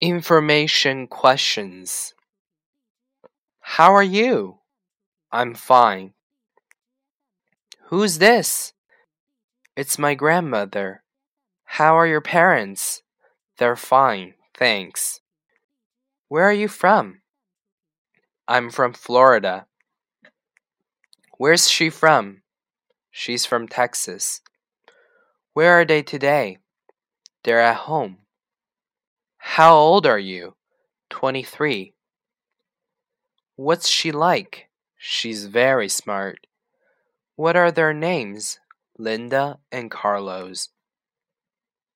Information questions. How are you? I'm fine. Who's this? It's my grandmother. How are your parents? They're fine, thanks. Where are you from? I'm from Florida. Where's she from? She's from Texas. Where are they today? They're at home. How old are you? Twenty-three. What's she like? She's very smart. What are their names? Linda and Carlos.